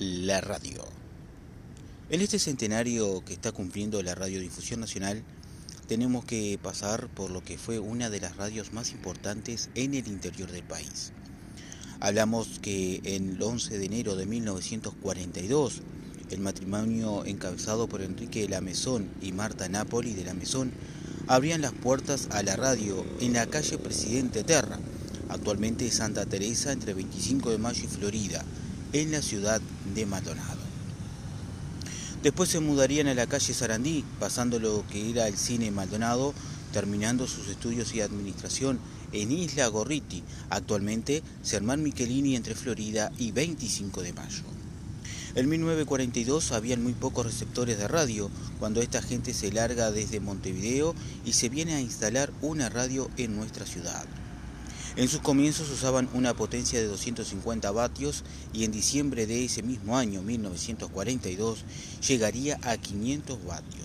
la radio. En este centenario que está cumpliendo la Radiodifusión Nacional, tenemos que pasar por lo que fue una de las radios más importantes en el interior del país. Hablamos que en el 11 de enero de 1942, el matrimonio encabezado por Enrique de la Mesón y Marta Napoli de la Mesón abrían las puertas a la radio en la calle Presidente Terra, actualmente Santa Teresa entre 25 de mayo y Florida, en la ciudad de Maldonado. Después se mudarían a la calle Sarandí, pasando lo que era el cine Maldonado, terminando sus estudios y administración en Isla Gorriti, actualmente Sermán Michelini entre Florida y 25 de mayo. En 1942 habían muy pocos receptores de radio, cuando esta gente se larga desde Montevideo y se viene a instalar una radio en nuestra ciudad. En sus comienzos usaban una potencia de 250 vatios y en diciembre de ese mismo año, 1942, llegaría a 500 vatios.